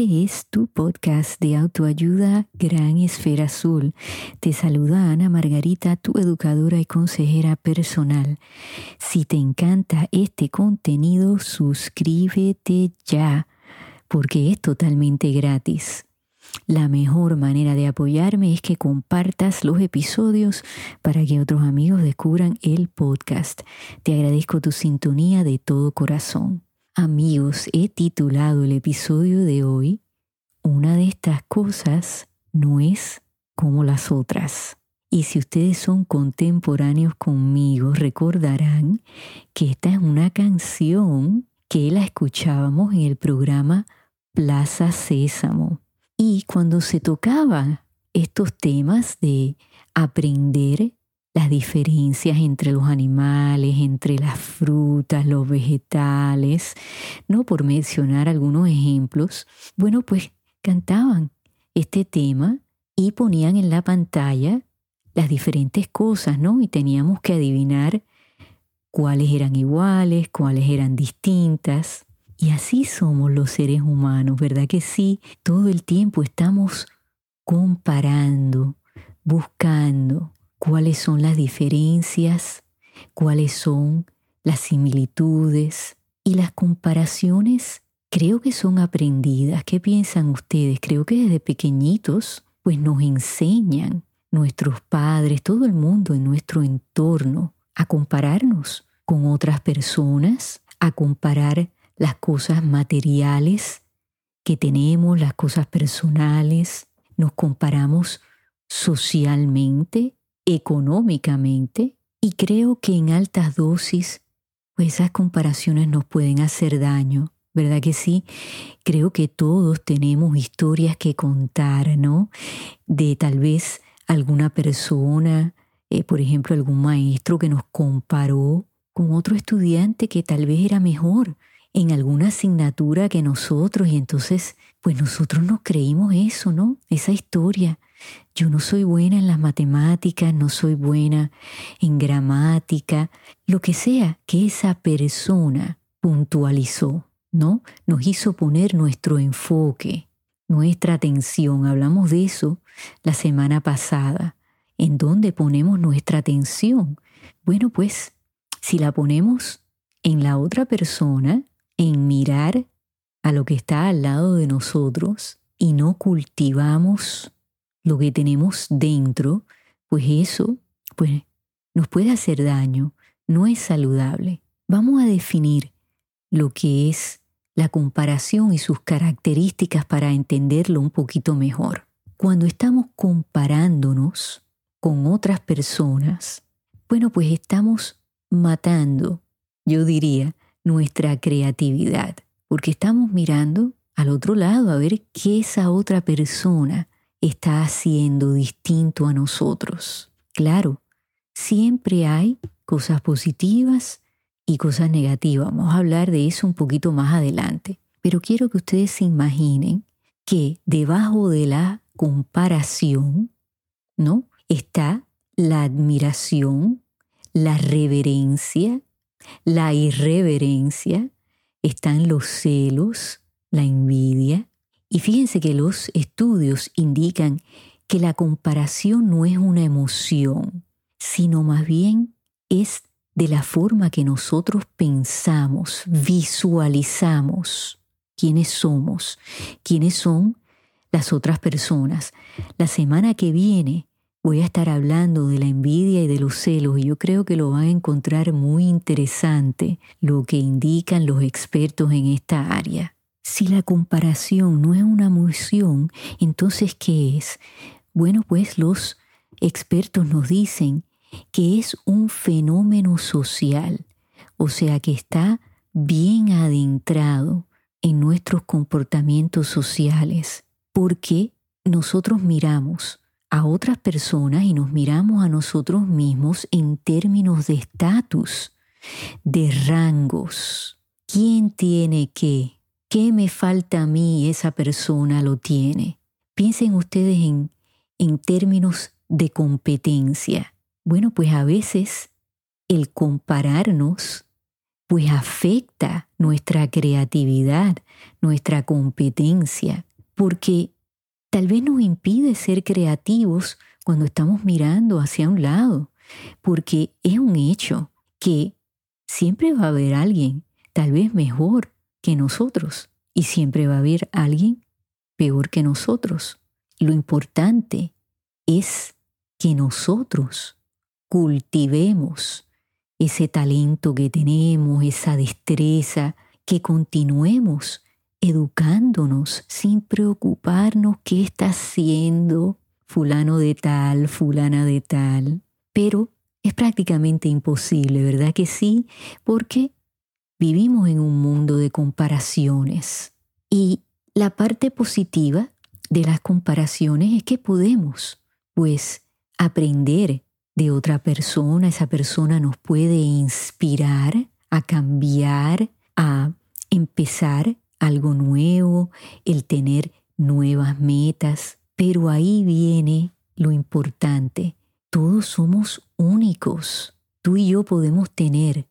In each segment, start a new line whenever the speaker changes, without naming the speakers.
Este es tu podcast de autoayuda Gran Esfera Azul. Te saluda Ana Margarita, tu educadora y consejera personal. Si te encanta este contenido, suscríbete ya, porque es totalmente gratis. La mejor manera de apoyarme es que compartas los episodios para que otros amigos descubran el podcast. Te agradezco tu sintonía de todo corazón. Amigos, he titulado el episodio de hoy Una de estas cosas no es como las otras. Y si ustedes son contemporáneos conmigo, recordarán que esta es una canción que la escuchábamos en el programa Plaza Sésamo. Y cuando se tocaban estos temas de aprender las diferencias entre los animales, entre las frutas, los vegetales, no por mencionar algunos ejemplos, bueno, pues cantaban este tema y ponían en la pantalla las diferentes cosas, ¿no? Y teníamos que adivinar cuáles eran iguales, cuáles eran distintas. Y así somos los seres humanos, ¿verdad que sí? Todo el tiempo estamos comparando, buscando, cuáles son las diferencias, cuáles son las similitudes y las comparaciones creo que son aprendidas. ¿Qué piensan ustedes? Creo que desde pequeñitos pues nos enseñan nuestros padres, todo el mundo en nuestro entorno a compararnos con otras personas, a comparar las cosas materiales que tenemos, las cosas personales, nos comparamos socialmente, económicamente y creo que en altas dosis pues esas comparaciones nos pueden hacer daño, ¿verdad que sí? Creo que todos tenemos historias que contar, ¿no? De tal vez alguna persona, eh, por ejemplo, algún maestro que nos comparó con otro estudiante que tal vez era mejor en alguna asignatura que nosotros y entonces pues nosotros nos creímos eso, ¿no? Esa historia. Yo no soy buena en las matemáticas, no soy buena en gramática, lo que sea que esa persona puntualizó, ¿no? Nos hizo poner nuestro enfoque, nuestra atención. Hablamos de eso la semana pasada. ¿En dónde ponemos nuestra atención? Bueno, pues si la ponemos en la otra persona, en mirar a lo que está al lado de nosotros y no cultivamos lo que tenemos dentro, pues eso pues, nos puede hacer daño, no es saludable. Vamos a definir lo que es la comparación y sus características para entenderlo un poquito mejor. Cuando estamos comparándonos con otras personas, bueno, pues estamos matando, yo diría, nuestra creatividad, porque estamos mirando al otro lado a ver qué esa otra persona está haciendo distinto a nosotros. Claro, siempre hay cosas positivas y cosas negativas. Vamos a hablar de eso un poquito más adelante. Pero quiero que ustedes se imaginen que debajo de la comparación, ¿no? Está la admiración, la reverencia, la irreverencia, están los celos, la envidia, y fíjense que los estudios indican que la comparación no es una emoción, sino más bien es de la forma que nosotros pensamos, visualizamos quiénes somos, quiénes son las otras personas. La semana que viene voy a estar hablando de la envidia y de los celos y yo creo que lo van a encontrar muy interesante lo que indican los expertos en esta área. Si la comparación no es una emoción, entonces ¿qué es? Bueno, pues los expertos nos dicen que es un fenómeno social, o sea que está bien adentrado en nuestros comportamientos sociales, porque nosotros miramos a otras personas y nos miramos a nosotros mismos en términos de estatus, de rangos. ¿Quién tiene qué? ¿Qué me falta a mí esa persona lo tiene? Piensen ustedes en, en términos de competencia. Bueno, pues a veces el compararnos pues afecta nuestra creatividad, nuestra competencia, porque tal vez nos impide ser creativos cuando estamos mirando hacia un lado, porque es un hecho que siempre va a haber alguien tal vez mejor que nosotros y siempre va a haber alguien peor que nosotros. Lo importante es que nosotros cultivemos ese talento que tenemos, esa destreza, que continuemos educándonos sin preocuparnos qué está haciendo fulano de tal, fulana de tal. Pero es prácticamente imposible, ¿verdad que sí? Porque vivimos en un mundo de comparaciones. Y la parte positiva de las comparaciones es que podemos, pues, aprender de otra persona. Esa persona nos puede inspirar a cambiar, a empezar algo nuevo, el tener nuevas metas. Pero ahí viene lo importante. Todos somos únicos. Tú y yo podemos tener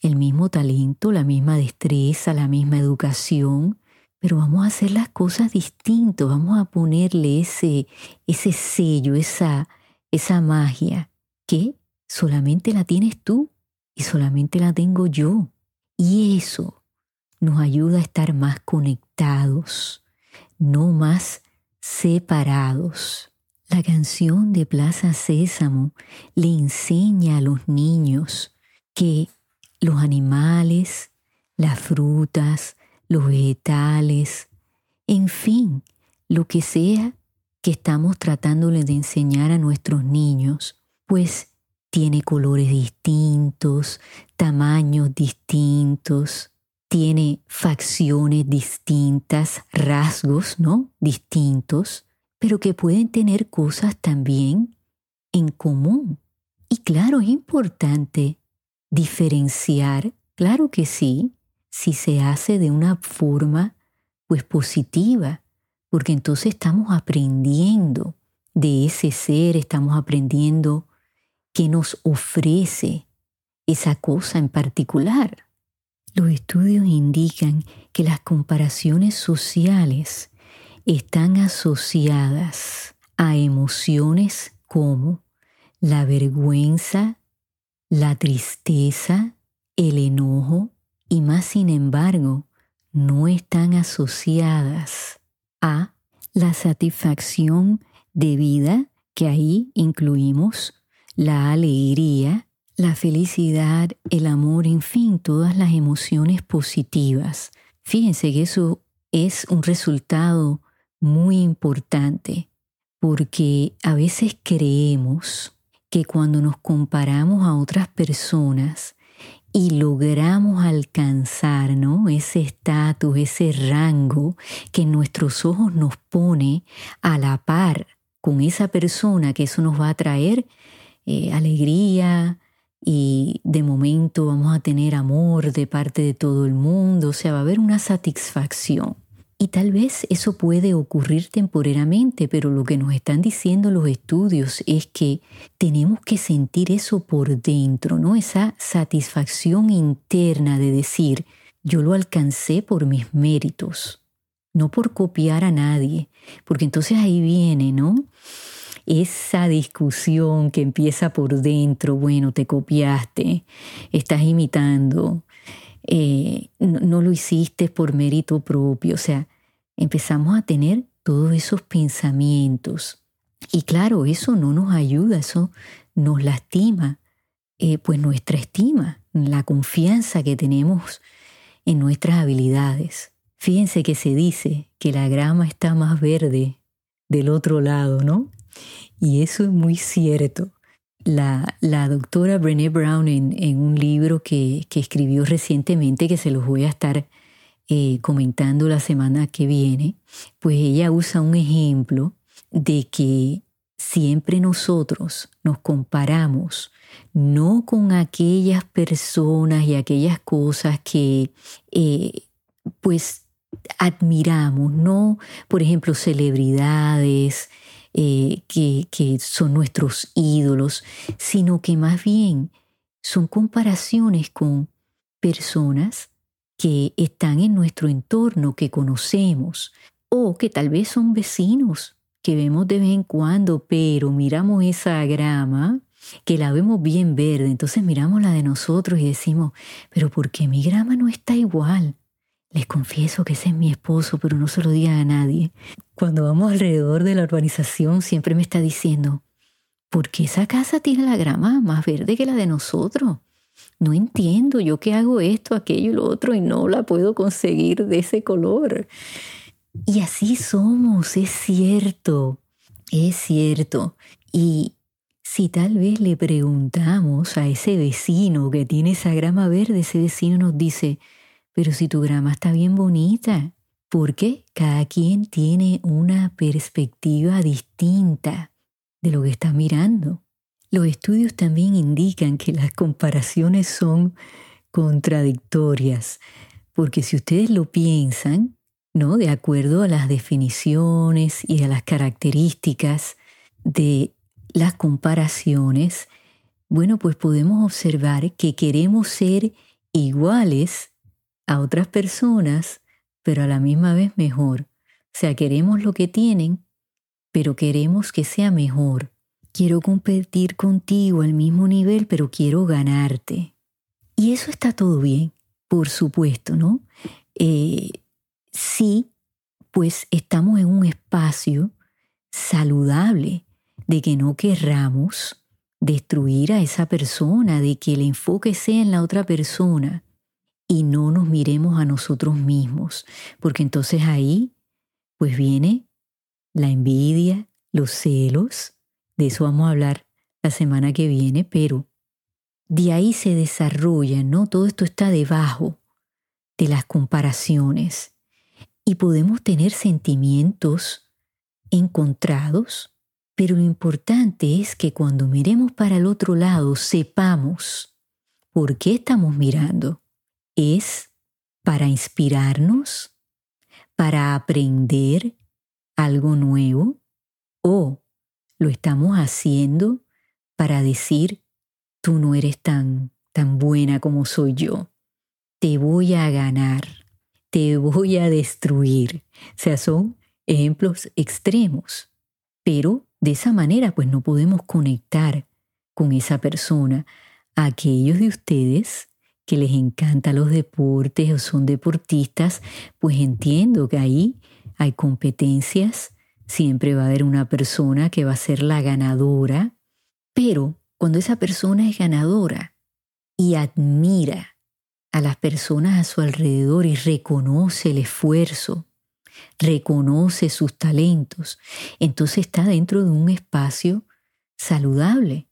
el mismo talento, la misma destreza, la misma educación, pero vamos a hacer las cosas distintas, vamos a ponerle ese, ese sello, esa, esa magia que solamente la tienes tú y solamente la tengo yo. Y eso nos ayuda a estar más conectados, no más separados. La canción de Plaza Sésamo le enseña a los niños que los animales, las frutas, los vegetales, en fin, lo que sea que estamos tratándole de enseñar a nuestros niños, pues tiene colores distintos, tamaños distintos, tiene facciones distintas, rasgos, ¿no? Distintos, pero que pueden tener cosas también en común. Y claro, es importante diferenciar, claro que sí, si se hace de una forma pues positiva, porque entonces estamos aprendiendo de ese ser, estamos aprendiendo qué nos ofrece esa cosa en particular. Los estudios indican que las comparaciones sociales están asociadas a emociones como la vergüenza, la tristeza, el enojo y más sin embargo no están asociadas a la satisfacción de vida, que ahí incluimos la alegría, la felicidad, el amor, en fin, todas las emociones positivas. Fíjense que eso es un resultado muy importante porque a veces creemos que cuando nos comparamos a otras personas y logramos alcanzar ¿no? ese estatus, ese rango que nuestros ojos nos pone a la par con esa persona, que eso nos va a traer eh, alegría y de momento vamos a tener amor de parte de todo el mundo, o sea, va a haber una satisfacción. Y tal vez eso puede ocurrir temporariamente, pero lo que nos están diciendo los estudios es que tenemos que sentir eso por dentro, ¿no? Esa satisfacción interna de decir, yo lo alcancé por mis méritos, no por copiar a nadie, porque entonces ahí viene, ¿no? Esa discusión que empieza por dentro, bueno, te copiaste, estás imitando, eh, no, lo hiciste por mérito propio, o sea, empezamos a tener todos esos pensamientos. Y claro, eso no nos ayuda, eso nos lastima, eh, pues nuestra estima, la confianza que tenemos en nuestras habilidades. Fíjense que se dice que la grama está más verde del otro lado, ¿no? Y eso es muy cierto. La, la doctora Brené Brown en, un libro que, que, escribió recientemente, que se los voy a estar eh, comentando la semana que viene, pues ella usa un ejemplo de que siempre nosotros nos comparamos no con aquellas personas y aquellas cosas que eh, pues admiramos, no, por ejemplo, celebridades, eh, que, que son nuestros ídolos, sino que más bien son comparaciones con personas que están en nuestro entorno, que conocemos, o que tal vez son vecinos que vemos de vez en cuando, pero miramos esa grama que la vemos bien verde, entonces miramos la de nosotros y decimos, pero ¿por qué mi grama no está igual? Les confieso que ese es mi esposo, pero no se lo diga a nadie. Cuando vamos alrededor de la urbanización siempre me está diciendo, ¿por qué esa casa tiene la grama más verde que la de nosotros? No entiendo yo que hago esto, aquello y lo otro y no la puedo conseguir de ese color. Y así somos, es cierto, es cierto. Y si tal vez le preguntamos a ese vecino que tiene esa grama verde, ese vecino nos dice, pero si tu grama está bien bonita, porque cada quien tiene una perspectiva distinta de lo que está mirando. Los estudios también indican que las comparaciones son contradictorias, porque si ustedes lo piensan, ¿no? De acuerdo a las definiciones y a las características de las comparaciones, bueno, pues podemos observar que queremos ser iguales a otras personas, pero a la misma vez mejor. O sea, queremos lo que tienen, pero queremos que sea mejor. Quiero competir contigo al mismo nivel, pero quiero ganarte. Y eso está todo bien, por supuesto, ¿no? Eh, sí, pues estamos en un espacio saludable de que no querramos destruir a esa persona, de que el enfoque sea en la otra persona y no nos miremos a nosotros mismos, porque entonces ahí pues viene la envidia, los celos, de eso vamos a hablar la semana que viene, pero de ahí se desarrolla, ¿no? Todo esto está debajo de las comparaciones y podemos tener sentimientos encontrados, pero lo importante es que cuando miremos para el otro lado sepamos por qué estamos mirando. ¿Es para inspirarnos? ¿Para aprender algo nuevo? ¿O lo estamos haciendo para decir, tú no eres tan, tan buena como soy yo? Te voy a ganar te voy a destruir. O sea, son ejemplos extremos. Pero de esa manera pues no podemos conectar con esa persona. aquellos de ustedes que les encantan los deportes o son deportistas, pues entiendo que ahí hay competencias, siempre va a haber una persona que va a ser la ganadora, pero cuando esa persona es ganadora y admira a las personas a su alrededor y reconoce el esfuerzo, reconoce sus talentos, entonces está dentro de un espacio saludable.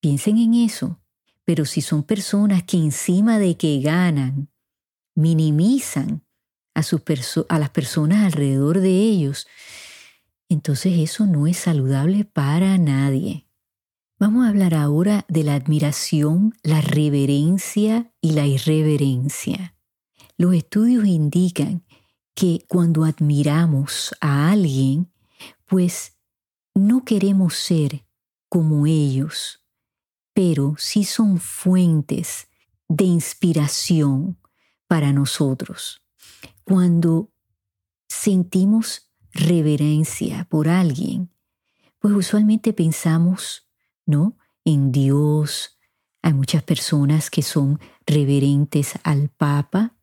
Piensen en eso. Pero si son personas que encima de que ganan, minimizan a, sus a las personas alrededor de ellos, entonces eso no es saludable para nadie. Vamos a hablar ahora de la admiración, la reverencia y la irreverencia. Los estudios indican que cuando admiramos a alguien, pues no queremos ser como ellos, pero sí son fuentes de inspiración para nosotros. Cuando sentimos reverencia por alguien, pues usualmente pensamos ¿no? En Dios. Hay muchas personas que son reverentes al Papa,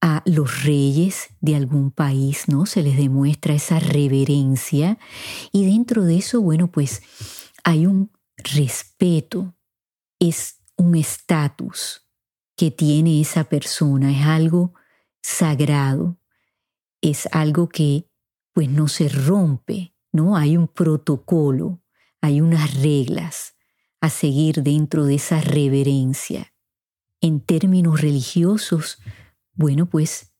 a los reyes de algún país, ¿no? Se les demuestra esa reverencia y dentro de eso, bueno, pues hay un respeto, es un estatus que tiene esa persona, es algo sagrado, es algo que pues no se rompe, ¿no? Hay un protocolo hay unas reglas a seguir dentro de esa reverencia. En términos religiosos, bueno, pues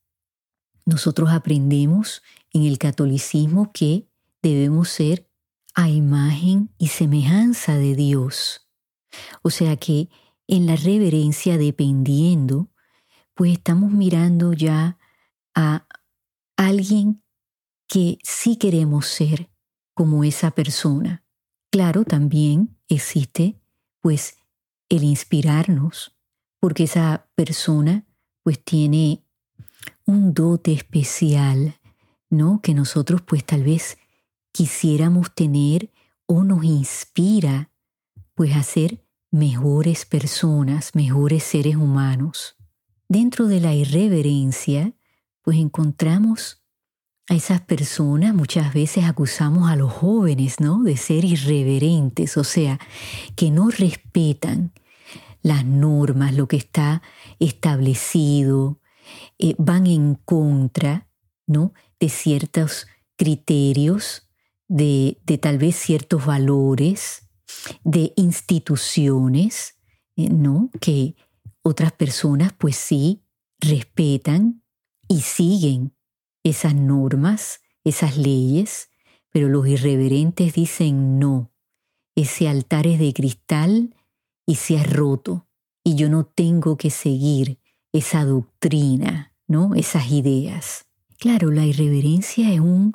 nosotros aprendemos en el catolicismo que debemos ser a imagen y semejanza de Dios. O sea que en la reverencia, dependiendo, pues estamos mirando ya a alguien que sí queremos ser como esa persona. Claro, también existe pues el inspirarnos porque esa persona pues tiene un dote especial, ¿no? Que nosotros pues tal vez quisiéramos tener o nos inspira pues a ser mejores personas, mejores seres humanos. Dentro de la irreverencia, pues encontramos a esas personas, muchas veces acusamos a los jóvenes, ¿no? De ser irreverentes, o sea, que no respetan las normas, lo que está establecido, eh, van en contra, ¿no? De ciertos criterios, de, de tal vez ciertos valores, de instituciones, eh, ¿no? Que otras personas pues sí respetan y siguen esas normas, esas leyes, pero los irreverentes dicen no, ese altar es de cristal y se ha roto y yo no tengo que seguir esa doctrina, ¿no? Esas ideas. Claro, la irreverencia es un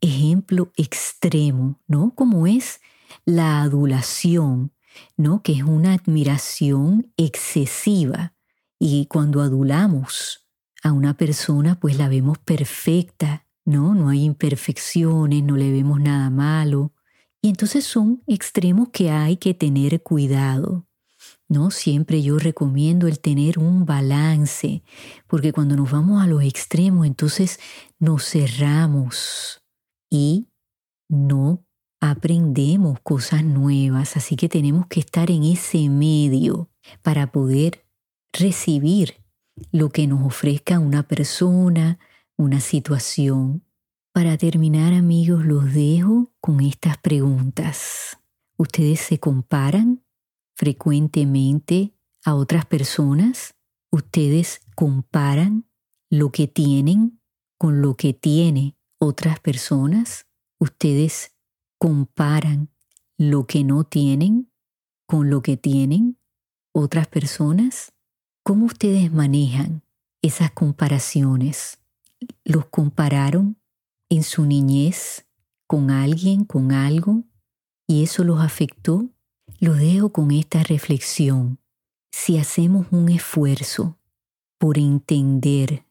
ejemplo extremo, ¿no? Como es la adulación, ¿no? Que es una admiración excesiva. Y cuando adulamos a una persona, pues la vemos perfecta, ¿no? No hay imperfecciones, no le vemos nada malo. Y entonces son extremos que hay que tener cuidado. ¿no? Siempre yo recomiendo el tener un balance, porque cuando nos vamos a los extremos, entonces nos cerramos y no aprendemos cosas nuevas, así que tenemos que estar en ese medio para poder recibir lo que nos ofrezca una persona, una situación. Para terminar, amigos, los dejo con estas preguntas. ¿Ustedes se comparan frecuentemente a otras personas? ¿Ustedes comparan lo que tienen con lo que tiene otras personas? ¿Ustedes comparan lo que no tienen con lo que tienen otras personas? ¿Cómo ustedes manejan esas comparaciones? ¿Los compararon en su niñez con alguien, con algo, y eso los afectó? Lo dejo con esta reflexión. Si hacemos un esfuerzo por entender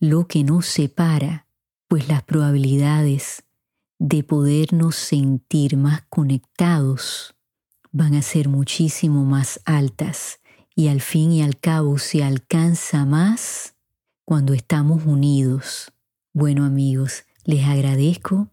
lo que nos separa, pues las probabilidades de podernos sentir más conectados van a ser muchísimo más altas y al fin y al cabo se alcanza más cuando estamos unidos. Bueno amigos, les agradezco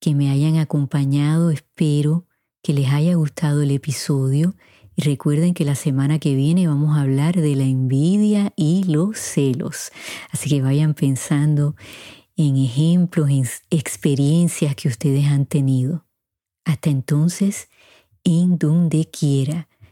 que me hayan acompañado, espero que les haya gustado el episodio y recuerden que la semana que viene vamos a hablar de la envidia y los celos. Así que vayan pensando en ejemplos, en experiencias que ustedes han tenido. Hasta entonces, en donde quiera